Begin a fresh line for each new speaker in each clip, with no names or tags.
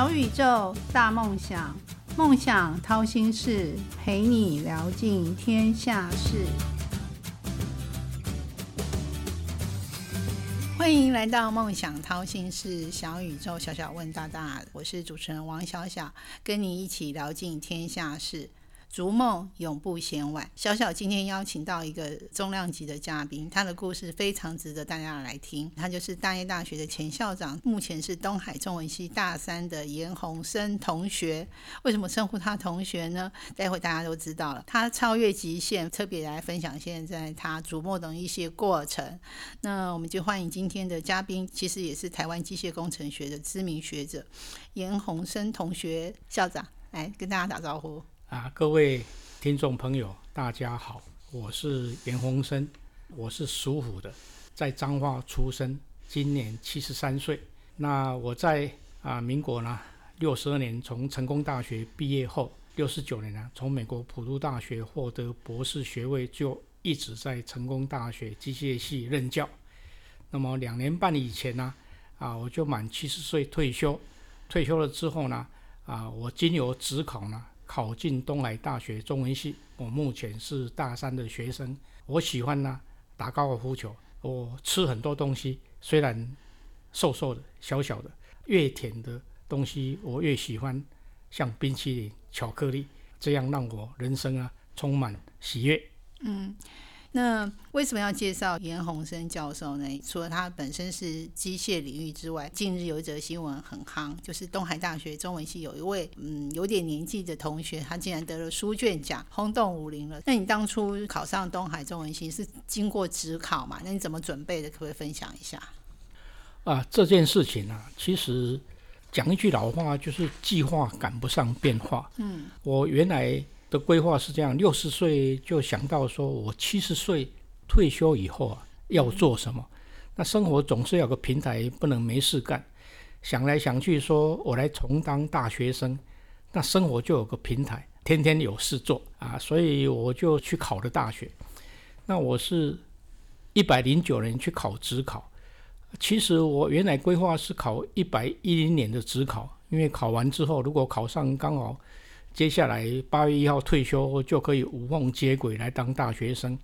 小宇宙，大梦想，梦想掏心事，陪你聊尽天下事。欢迎来到梦想掏心事，小宇宙，小小问大大，我是主持人王小小，跟你一起聊尽天下事。逐梦永不嫌晚。小小今天邀请到一个重量级的嘉宾，他的故事非常值得大家来听。他就是大业大学的前校长，目前是东海中文系大三的严宏生同学。为什么称呼他同学呢？待会大家都知道了。他超越极限，特别来分享现在他逐梦的一些过程。那我们就欢迎今天的嘉宾，其实也是台湾机械工程学的知名学者严宏生同学校长，来跟大家打招呼。
啊，各位听众朋友，大家好，我是严宏生，我是属虎的，在彰化出生，今年七十三岁。那我在啊，民国呢六十二年从成功大学毕业后，六十九年呢从美国普渡大学获得博士学位，就一直在成功大学机械系任教。那么两年半以前呢，啊，我就满七十岁退休。退休了之后呢，啊，我经由职考呢。考进东海大学中文系，我目前是大三的学生。我喜欢呢打高尔夫球，我吃很多东西，虽然瘦瘦的、小小的，越甜的东西我越喜欢，像冰淇淋、巧克力，这样让我人生啊充满喜悦。嗯。
那为什么要介绍严宏生教授呢？除了他本身是机械领域之外，近日有一则新闻很夯，就是东海大学中文系有一位嗯有点年纪的同学，他竟然得了书卷奖，轰动武林了。那你当初考上东海中文系是经过职考嘛？那你怎么准备的？可不可以分享一下？
啊，这件事情啊，其实讲一句老话，就是计划赶不上变化。嗯，我原来。的规划是这样：六十岁就想到说，我七十岁退休以后啊，要做什么？那生活总是有个平台，不能没事干。想来想去，说我来重当大学生，那生活就有个平台，天天有事做啊。所以我就去考了大学。那我是一百零九年去考职考，其实我原来规划是考一百一零年的职考，因为考完之后，如果考上刚好。接下来八月一号退休就可以无缝接轨来当大学生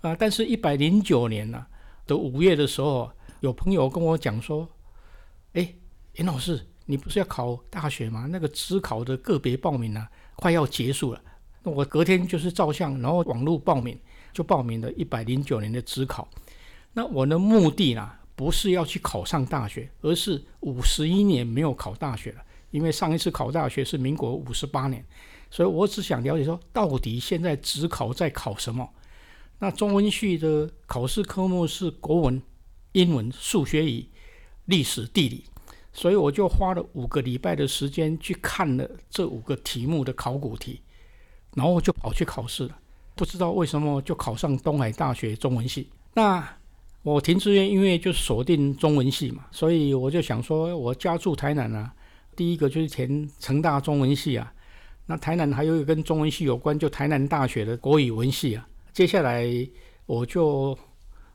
啊！但是，一百零九年呢的五月的时候，有朋友跟我讲说：“哎，严老师，你不是要考大学吗？那个职考的个别报名呢，快要结束了。”那我隔天就是照相，然后网络报名，就报名了一百零九年的职考。那我的目的呢，不是要去考上大学，而是五十一年没有考大学了。因为上一次考大学是民国五十八年，所以我只想了解说，到底现在职考在考什么？那中文系的考试科目是国文、英文、数学与历史、地理，所以我就花了五个礼拜的时间去看了这五个题目的考古题，然后就跑去考试了。不知道为什么就考上东海大学中文系。那我填志愿因为就锁定中文系嘛，所以我就想说，我家住台南啊。第一个就是填成大中文系啊，那台南还有一个跟中文系有关，就台南大学的国语文系啊。接下来我就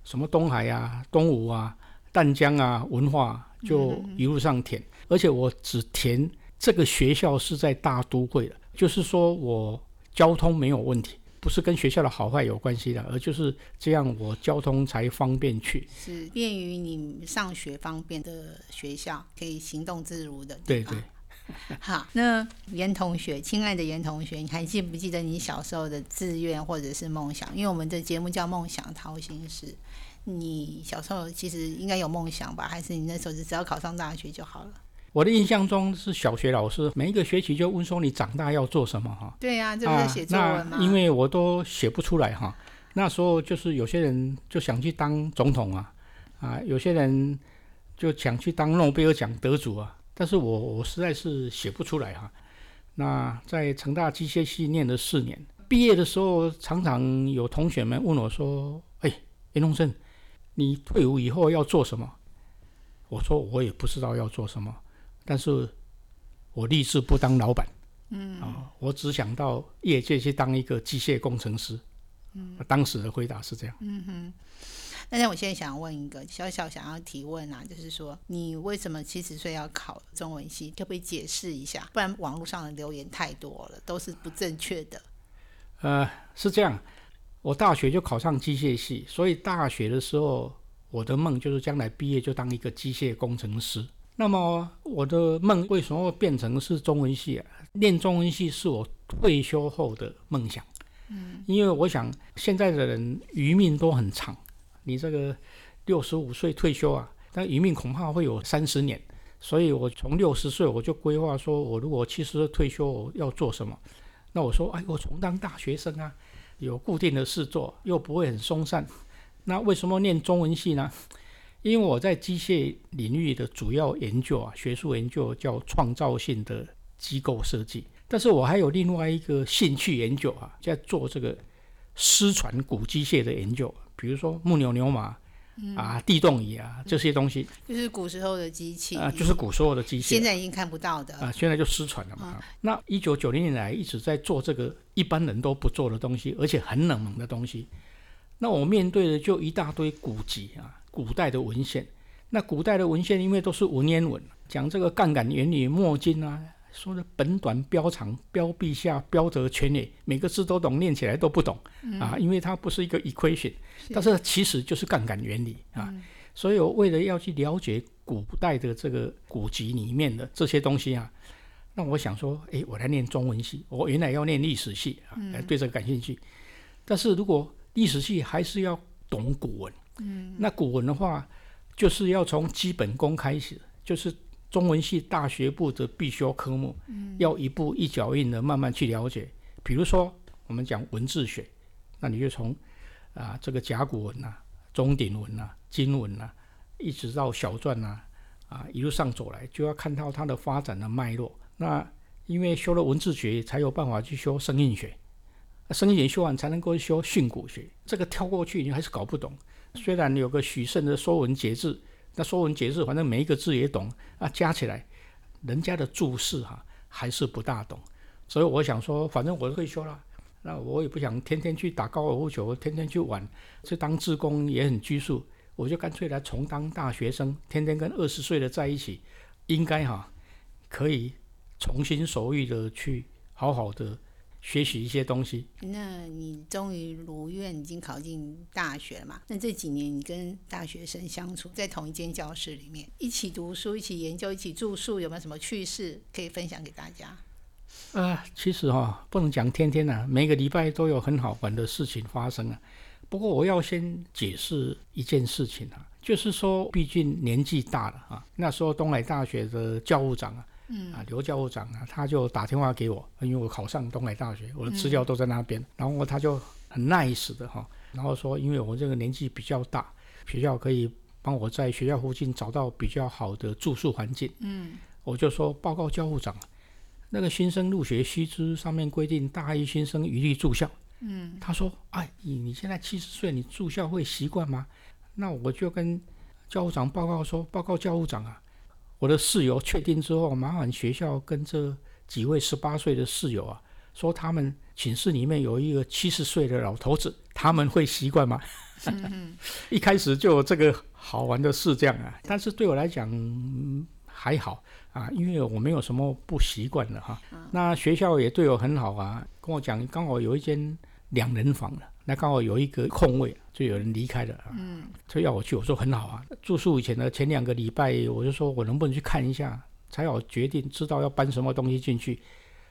什么东海啊、东吴啊、淡江啊、文化就一路上填，而且我只填这个学校是在大都会的，就是说我交通没有问题。不是跟学校的好坏有关系的，而就是这样，我交通才方便去，
是便于你上学方便的学校，可以行动自如的。
对对。
好，那严同学，亲爱的严同学，你还记不记得你小时候的志愿或者是梦想？因为我们的节目叫《梦想掏心事》，你小时候其实应该有梦想吧？还是你那时候只要考上大学就好了？
我的印象中是小学老师每一个学期就问说你长大要做什么哈？
对呀，这不是写作文吗？
因为我都写不出来哈。那时候就是有些人就想去当总统啊，啊，有些人就想去当诺贝尔奖得主啊。但是我我实在是写不出来哈。那在成大机械系念了四年，毕业的时候常常有同学们问我说：“哎，严东生，你退伍以后要做什么？”我说：“我也不知道要做什么。”但是，我立志不当老板，嗯啊，我只想到业界去当一个机械工程师。嗯，当时的回答是这样。嗯哼，
那我现在想问一个小小想要提问啊，就是说你为什么七十岁要考中文系？可不可以解释一下？不然网络上的留言太多了，都是不正确的。
呃，是这样，我大学就考上机械系，所以大学的时候我的梦就是将来毕业就当一个机械工程师。那么我的梦为什么会变成是中文系啊？念中文系是我退休后的梦想。嗯，因为我想现在的人余命都很长，你这个六十五岁退休啊，但余命恐怕会有三十年。所以我从六十岁我就规划说，我如果七十岁退休我要做什么？那我说，哎，我重当大学生啊，有固定的事做，又不会很松散。那为什么念中文系呢？因为我在机械领域的主要研究啊，学术研究叫创造性的机构设计。但是我还有另外一个兴趣研究啊，在做这个失传古机械的研究，比如说木牛牛马啊、地动仪啊这些东西，
就是古时候的机器
啊，就是古时候的机器，
现在已经看不到的
啊，现在就失传了嘛。那一九九零年来一直在做这个一般人都不做的东西，而且很冷门的东西。那我面对的就一大堆古籍啊。古代的文献，那古代的文献因为都是文言文，讲这个杠杆原理、墨经啊，说的本短标长、标陛下、标则全也，每个字都懂，念起来都不懂啊，因为它不是一个 equation，但是其实就是杠杆原理啊。所以我为了要去了解古代的这个古籍里面的这些东西啊，那我想说，哎，我来念中文系，我原来要念历史系啊，对这个感兴趣，但是如果历史系还是要懂古文。嗯，那古文的话，就是要从基本功开始，就是中文系大学部的必修科目，嗯，要一步一脚印的慢慢去了解。比如说，我们讲文字学，那你就从啊这个甲骨文呐、钟鼎文呐、金文呐，一直到小篆呐，啊一路上走来，就要看到它的发展的脉络。那因为修了文字学，才有办法去修声韵学，声韵学修完才能够修训诂学。这个跳过去，你还是搞不懂。虽然有个许慎的《说文解字》，那《说文解字》反正每一个字也懂啊，加起来，人家的注释哈还是不大懂。所以我想说，反正我退休了，那我也不想天天去打高尔夫球，天天去玩，去当志工也很拘束，我就干脆来重当大学生，天天跟二十岁的在一起，应该哈可以重新手艺的去好好的。学习一些东西。
那你终于如愿，已经考进大学了嘛？那这几年你跟大学生相处在同一间教室里面，一起读书、一起研究、一起住宿，有没有什么趣事可以分享给大家？
呃，其实哈，不能讲天天呐，每个礼拜都有很好玩的事情发生啊。不过我要先解释一件事情啊，就是说，毕竟年纪大了啊，那时候东海大学的教务长啊。嗯啊，刘教务长啊，他就打电话给我，因为我考上东海大学，我的资料都在那边。然后他就很 nice 的哈，然后说，因为我这个年纪比较大，学校可以帮我在学校附近找到比较好的住宿环境。嗯，我就说报告教务长，那个新生入学须知上面规定，大一新生一律住校。嗯，他说，哎，你你现在七十岁，你住校会习惯吗？那我就跟教务长报告说，报告教务长啊。我的室友确定之后，麻烦学校跟这几位十八岁的室友啊，说他们寝室里面有一个七十岁的老头子，他们会习惯吗？一开始就有这个好玩的事这样啊，但是对我来讲还好啊，因为我没有什么不习惯的哈。那学校也对我很好啊，跟我讲刚好有一间两人房的。那刚好有一个空位，就有人离开了啊，所以要我去，我说很好啊。住宿以前的前两个礼拜，我就说我能不能去看一下，才好决定知道要搬什么东西进去。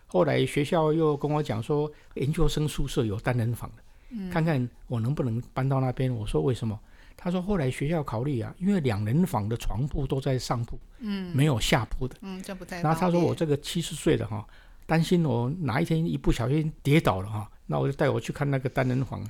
后来学校又跟我讲说，研究生宿舍有单人房的，看看我能不能搬到那边。我说为什么？他说后来学校考虑啊，因为两人房的床铺都在上铺，嗯，没有下铺的，
嗯，这不在。
然后他说我这个七十岁的哈，担心我哪一天一不小心跌倒了哈。那我就带我去看那个单人房，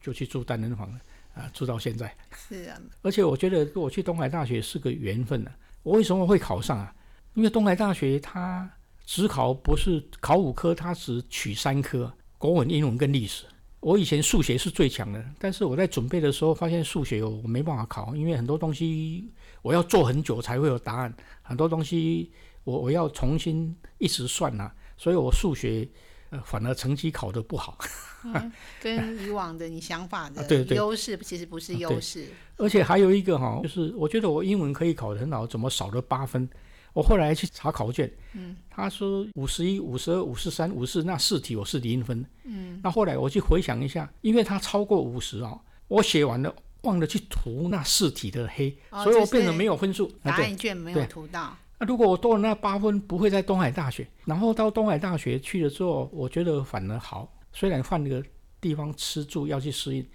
就去住单人房了啊，住到现在。
是啊。
而且我觉得我去东海大学是个缘分呢。我为什么会考上啊？因为东海大学它只考不是考五科，它只取三科：国文、英文跟历史。我以前数学是最强的，但是我在准备的时候发现数学我没办法考，因为很多东西我要做很久才会有答案，很多东西我我要重新一直算呐，所以我数学。呃，反而成绩考得不好。
跟以往的你想法的优势其实不是优势。
而且还有一个哈，就是我觉得我英文可以考得很好，怎么少了八分？我后来去查考卷，嗯，他说五十一、五十二、五十三、五十四那四题我是零分，嗯，那后来我去回想一下，因为他超过五十哦，我写完了忘了去涂那四题的黑，所以我变得没有分数，
答案卷没有涂到。
那如果我多了那八分，不会在东海大学，然后到东海大学去了之后，我觉得反而好，虽然换个地方吃住要去适应，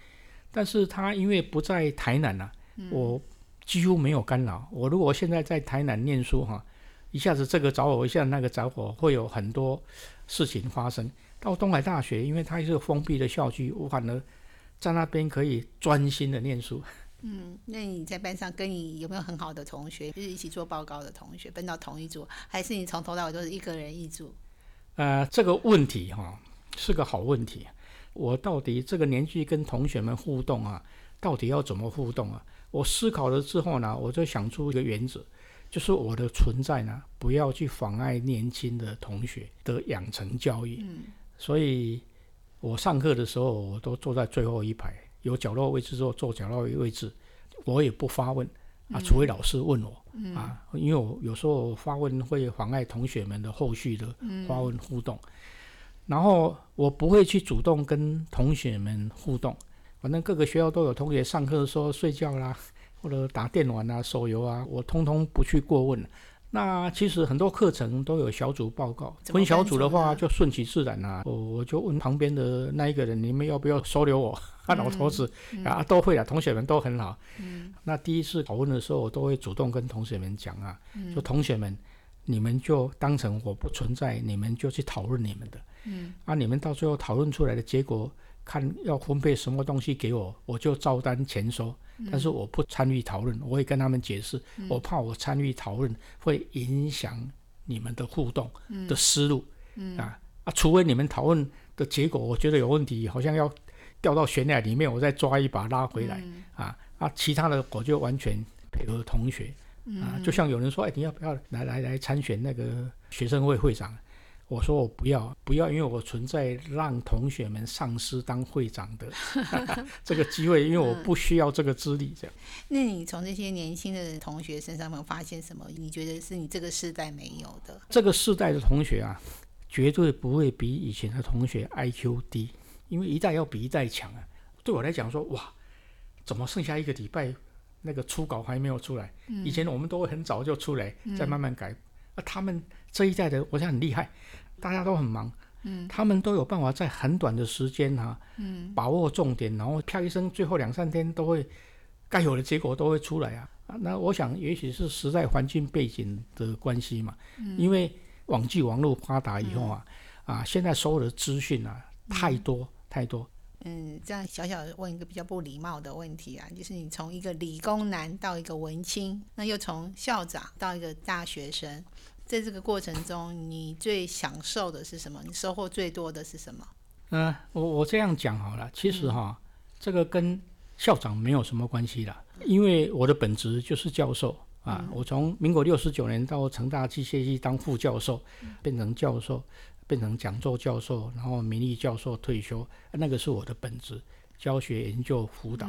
但是他因为不在台南呐，我。几乎没有干扰。我如果现在在台南念书哈，一下子这个着火，一下那个着火，会有很多事情发生。到东海大学，因为它是封闭的校区，我反而在那边可以专心的念书。
嗯，那你在班上跟你有没有很好的同学，就是一起做报告的同学，分到同一组，还是你从头到尾都是一个人一组？
呃，这个问题哈是个好问题。我到底这个年纪跟同学们互动啊，到底要怎么互动啊？我思考了之后呢，我就想出一个原则，就是我的存在呢，不要去妨碍年轻的同学的养成教育。嗯，所以我上课的时候，我都坐在最后一排，有角落位置之后坐角落位置，我也不发问啊，除非老师问我啊，因为我有时候发问会妨碍同学们的后续的发问互动，然后我不会去主动跟同学们互动。反正各个学校都有同学上课的时候睡觉啦，或者打电玩啊、手游啊，我通通不去过问。那其实很多课程都有小组报告，分小组的话就顺其自然啦。我我就问旁边的那一个人，你们要不要收留我？啊，老头子啊，都会啊，同学们都很好。嗯。那第一次讨论的时候，我都会主动跟同学们讲啊，说同学们，你们就当成我不存在，你们就去讨论你们的。嗯。啊，你们到最后讨论出来的结果。看要分配什么东西给我，我就照单全收。但是我不参与讨论，我会跟他们解释，我怕我参与讨论会影响你们的互动的思路。啊啊，除非你们讨论的结果我觉得有问题，好像要掉到悬崖里面，我再抓一把拉回来。啊啊，其他的我就完全配合同学。啊，就像有人说，哎，你要不要来来来参选那个学生会会长？我说我不要，不要，因为我存在让同学们丧失当会长的 这个机会，因为我不需要这个资历。这样。
那你从这些年轻的同学身上有发现什么？你觉得是你这个世代没有的？
这个世代的同学啊，绝对不会比以前的同学 IQ 低，因为一代要比一代强啊。对我来讲说，哇，怎么剩下一个礼拜那个初稿还没有出来？以前我们都会很早就出来，再慢慢改。啊，他们这一代的，我想很厉害，大家都很忙，嗯，他们都有办法在很短的时间哈，嗯，把握重点，然后啪一声，最后两三天都会该有的结果都会出来啊。那我想，也许是时代环境背景的关系嘛，嗯，因为网际网络发达以后啊，啊，现在所有的资讯啊太多太多。
嗯，这样小小问一个比较不礼貌的问题啊，就是你从一个理工男到一个文青，那又从校长到一个大学生。在这个过程中，你最享受的是什么？你收获最多的是什么？
嗯，我我这样讲好了。其实哈，这个跟校长没有什么关系的，因为我的本职就是教授啊。我从民国六十九年到成大机械系当副教授，变成教授，变成讲座教授，然后名誉教授退休，那个是我的本职，教学、研究、辅导。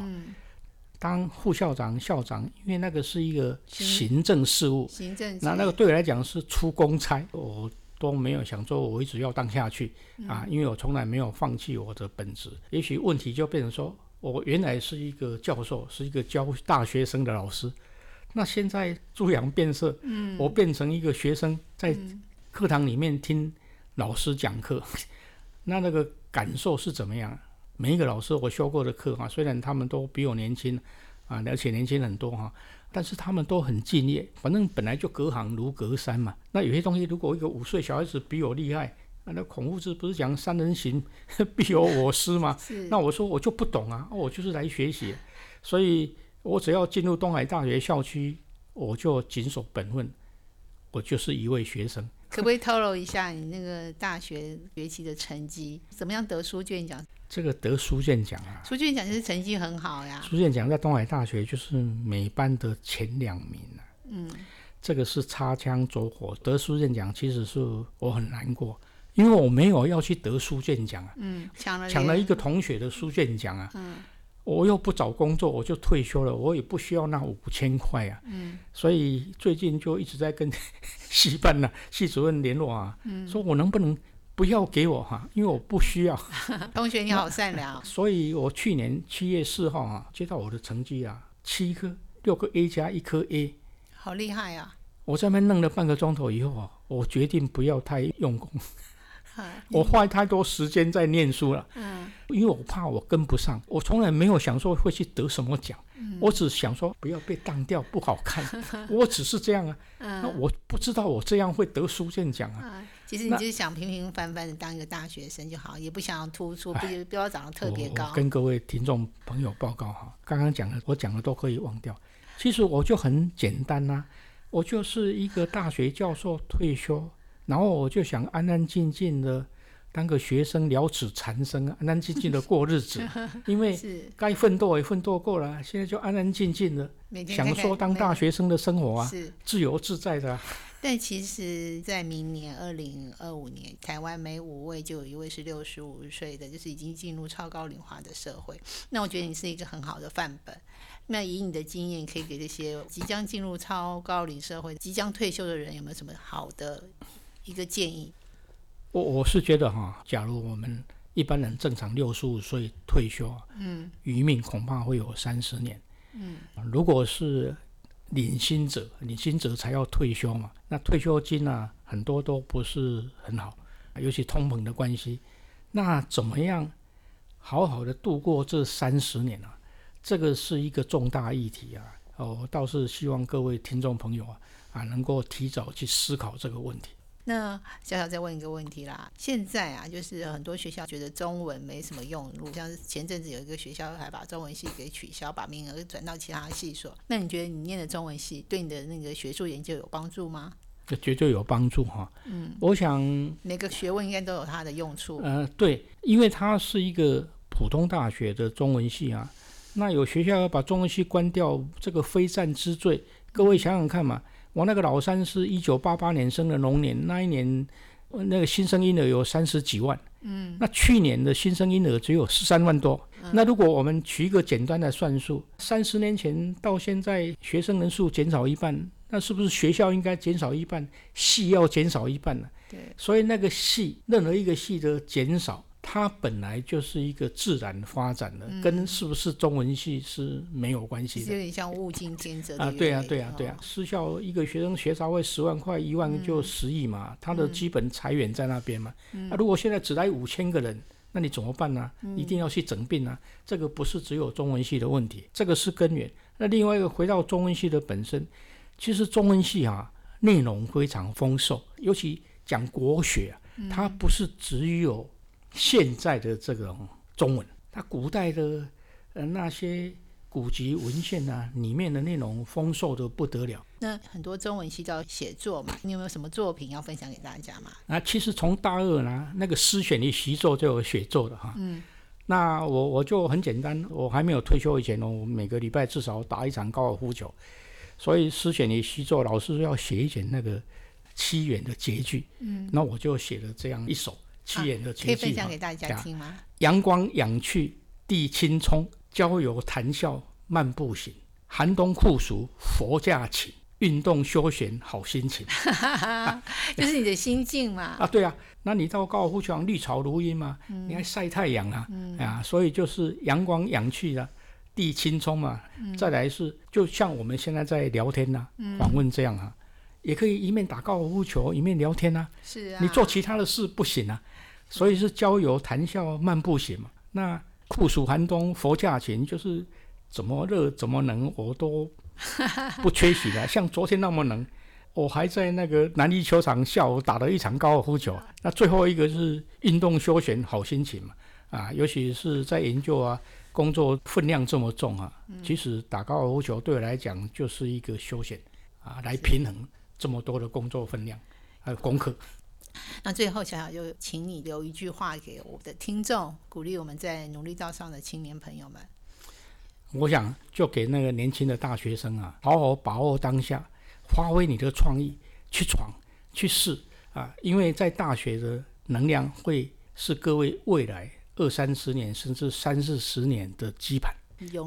当副校长、校长，因为那个是一个行。政事务，
行政，
那那个对我来讲是出公差，我都没有想说我一直要当下去啊，因为我从来没有放弃我的本职。也许问题就变成说，我原来是一个教授，是一个教大学生的老师，那现在猪羊变色，嗯，我变成一个学生，在课堂里面听老师讲课，那那个感受是怎么样？每一个老师我修过的课哈，虽然他们都比我年轻啊，而且年轻很多哈，但是他们都很敬业。反正本来就隔行如隔山嘛。那有些东西，如果一个五岁小孩子比我厉害，那孔夫子不是讲三人行 必有我师吗？那我说我就不懂啊，我就是来学习，所以我只要进入东海大学校区，我就谨守本分，我就是一位学生。
可不可以透露一下你那个大学学期的成绩？怎么样得书卷奖？
这个得书卷奖啊，
书卷奖就是成绩很好呀。
书卷奖在东海大学就是每班的前两名啊。嗯，这个是擦枪走火得书卷奖，其实是我很难过，因为我没有要去得书卷奖啊，
嗯，抢了
抢了一
连
个同学的书卷奖啊，
嗯。
我又不找工作，我就退休了，我也不需要那五千块啊，
嗯。
所以最近就一直在跟系办呢、系主任联络啊，
嗯，
说我能不能不要给我哈、因为我不需要。
同学你好善良，
所以我去年七月四号啊，接到我的成绩啊，七颗六个 A 加一颗 A，
好厉害啊！
我在那边弄了半个钟头以后啊，我决定不要太用功，
啊
我花太多时间在念书了，
嗯
因为我怕我跟不上，我从来没有想说会去得什么奖，
嗯
我只想说不要被当掉不好看，我只是这样啊，那
嗯
我不知道我这样会得书卷奖啊。
啊，其实你就是想平平凡凡的当一个大学生就好，也不想要突出，不
哎
不要长得特别高。
跟各位听众朋友报告哈，刚刚讲的我讲的都可以忘掉。其实我就很简单呐、我就是一个大学教授退休，然后我就想安安静静的当个学生，了此残生，安安静静的 过日子。因为
是
该奋斗也奋斗过了，现在就安安静静的享
每天看看
受当大学生的生活啊，
是，
自由自在的、啊。
但其实，在明年二零二五年，台湾每五位就有一位是六十五岁的，就是已经进入超高龄化的社会。那我觉得你是一个很好的范本。那以你的经验，可以给这些即将进入超高龄社会、即将退休的人，有没有什么好的一个建议？
我我是觉得哈，假如我们一般人正常六十五岁退休啊，
嗯
余命恐怕会有三十年。
嗯
如果是领薪者，领薪者才要退休嘛，那退休金啊，很多都不是很好，尤其通膨的关系。那怎么样好好的度过这三十年啊？这个是一个重大议题啊！哦，我倒是希望各位听众朋友啊啊，能够提早去思考这个问题。
那小小再问一个问题啦，现在啊，就是很多学校觉得中文没什么用路，像是前阵子有一个学校还把中文系给取消，把名额转到其他系所。那你觉得你念的中文系对你的那个学术研究有帮助吗？
这绝对有帮助哈。
嗯，
我想
每个学问应该都有它的用处。
呃，对，因为它是一个普通大学的中文系啊，那有学校要把中文系关掉，这个非战之罪。各位想想看嘛，我那个老三是一九八八年生的龙年，那一年呃那个新生婴儿有三十几万，嗯，那去年的新生婴儿只有十三万多。那如果我们取一个简单的算术，三十年前到现在学生人数减少一半，那是不是学校应该减少一半，系要减少一半呢？
对，
所以那个系，任何一个系的减少，它本来就是一个自然发展的，跟是不是中文系是没有关系的
有点像物竞天择
啊。对啊，对啊，对啊
哦。
私校一个学生学杂费十万块，一万就十亿嘛，他的基本裁员在那边嘛。啊，如果现在只来五千个人。那你怎么办呢？一定要去整病啊！这个不是只有中文系的问题，这个是根源。那另外一个回到中文系的本身，其实中文系啊内容非常丰硕，尤其讲国学啊，它不是只有现在的这种中文，它古代的呃那些古籍文献啊，里面的内容丰硕的不得了。
那很多中文系都要写作嘛，你有没有什么作品要分享给大家嘛？
啊，其实从大二呢，那个诗选的习作就有写作的哈。嗯。那我我就很简单，我还没有退休以前呢，我每个礼拜至少打一场高尔夫球，所以诗选的习作老师要写一点那个七言的节句，嗯，那我就写了这样一首七言的
可以分享给大家听吗？
阳光养去地青葱，郊游谈笑漫步行。寒冬酷暑佛驾请，运动休闲好心情。
就是你的心境嘛。
啊，对啊，那你到高尔夫球场绿草如茵嘛，你还晒太阳啊，啊，所以就是阳光养去的、地青葱嘛，再来是就像我们现在在聊天呐、访问这样啊，也可以一面打高尔夫球一面聊天啊，
是啊。
你做其他的事不行啊，所以是郊游谈笑漫步行嘛。那酷暑寒冬佛驾前就是怎么热怎么冷我都不缺席的，像昨天那么冷。我还在那个南艺球场下午打了一场高尔夫球，那最后一个是运动休闲好心情嘛，啊，尤其是在研究啊，工作分量这么重啊，其实打高尔夫球对我来讲就是一个休闲啊，来平衡这么多的工作分量还有功课。
那最后，小小就请你留一句话给我的听众，鼓励我们在努力道上的青年朋友们。
我想就给那个年轻的大学生啊，好好把握当下，发挥你的创意，去闯，去试啊！因为在大学的能量会是各位未来二三十年甚至三四十年的基盘，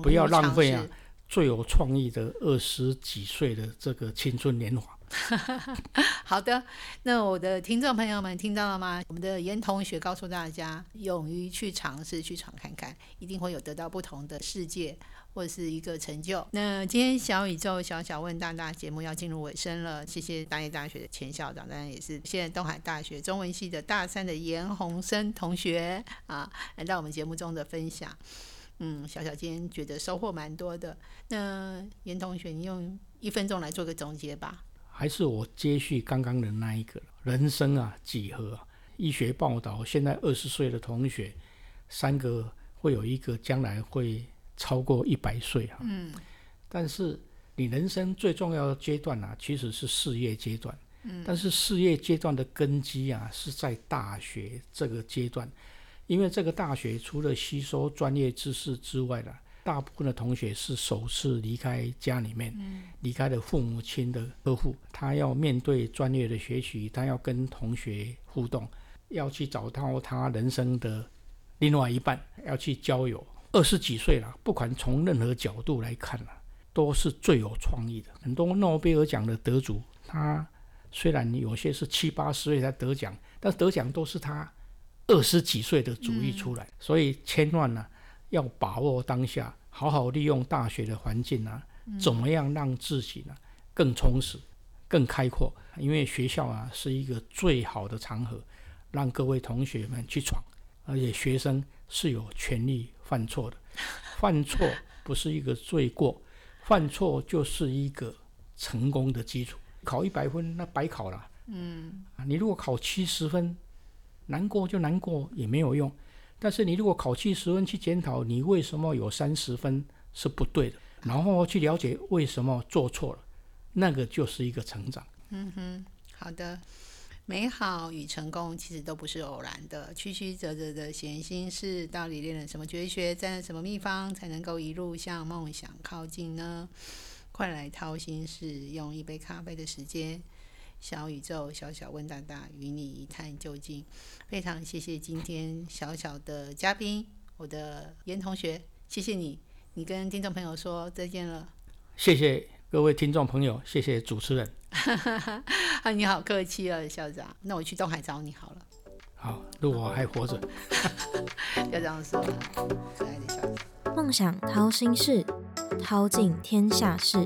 不要浪费啊！最有创意的二十几岁的这个青春年华。
好的，那我的听众朋友们听到了吗？我们的严同学告诉大家，勇于去尝试，去闯看看，一定会有得到不同的世界或者是一个成就。那今天小宇宙小小问大大节目要进入尾声了，谢谢大业大学的前校长，当然也是现在东海大学中文系的大三的严宏生同学啊，来到我们节目中的分享。嗯，小小今天觉得收获蛮多的。那严同学，你用一分钟来做个总结吧。
还是我接续刚刚的那一个人生啊，几何啊，医学报道，现在二十岁的同学，三个会有一个将来会超过一百岁啊。嗯。但是你人生最重要的阶段啊，其实是事业阶段。嗯。但是事业阶段的根基啊，是在大学这个阶段，因为这个大学除了吸收专业知识之外呢。大部分的同学是首次离开家里面，离开了父母亲的呵护，他要面对专业的学习，他要跟同学互动，要去找到他人生的另外一半，要去交友。二十几岁了，不管从任何角度来看啊，都是最有创意的。很多诺贝尔奖的得主，他虽然有些是七八十岁才得奖，但得奖都是他二十几岁的主意出来，所以千万呢。要把握当下，好好利用大学的环境啊，怎么样让自己呢更充实、更开阔？因为学校啊是一个最好的场合，让各位同学们去闯。而且学生是有权利犯错的，犯错不是一个罪过，犯错就是一个成功的基础。考一百分那白考了，嗯，啊，你如果考七十分，难过就难过也没有用。但是你如果考七十分去检讨你为什么有三十分是不对的，然后去了解为什么做错了，那个就是一个成长。
嗯哼，好的，美好与成功其实都不是偶然的，曲曲折折的闲心事，到底练了什么绝学，占了什么秘方，才能够一路向梦想靠近呢？快来掏心事，用一杯咖啡的时间。小宇宙，小小问大大，与你一探究竟。非常谢谢今天小小的嘉宾，我的严同学，谢谢你，你跟听众朋友说再见了。
谢谢各位听众朋友，谢谢主持人。
啊，你好客气了，校长。那我去东海找你好了。
好，如果还活着。
要这样说可爱的校长。
梦想掏心事，掏尽天下事。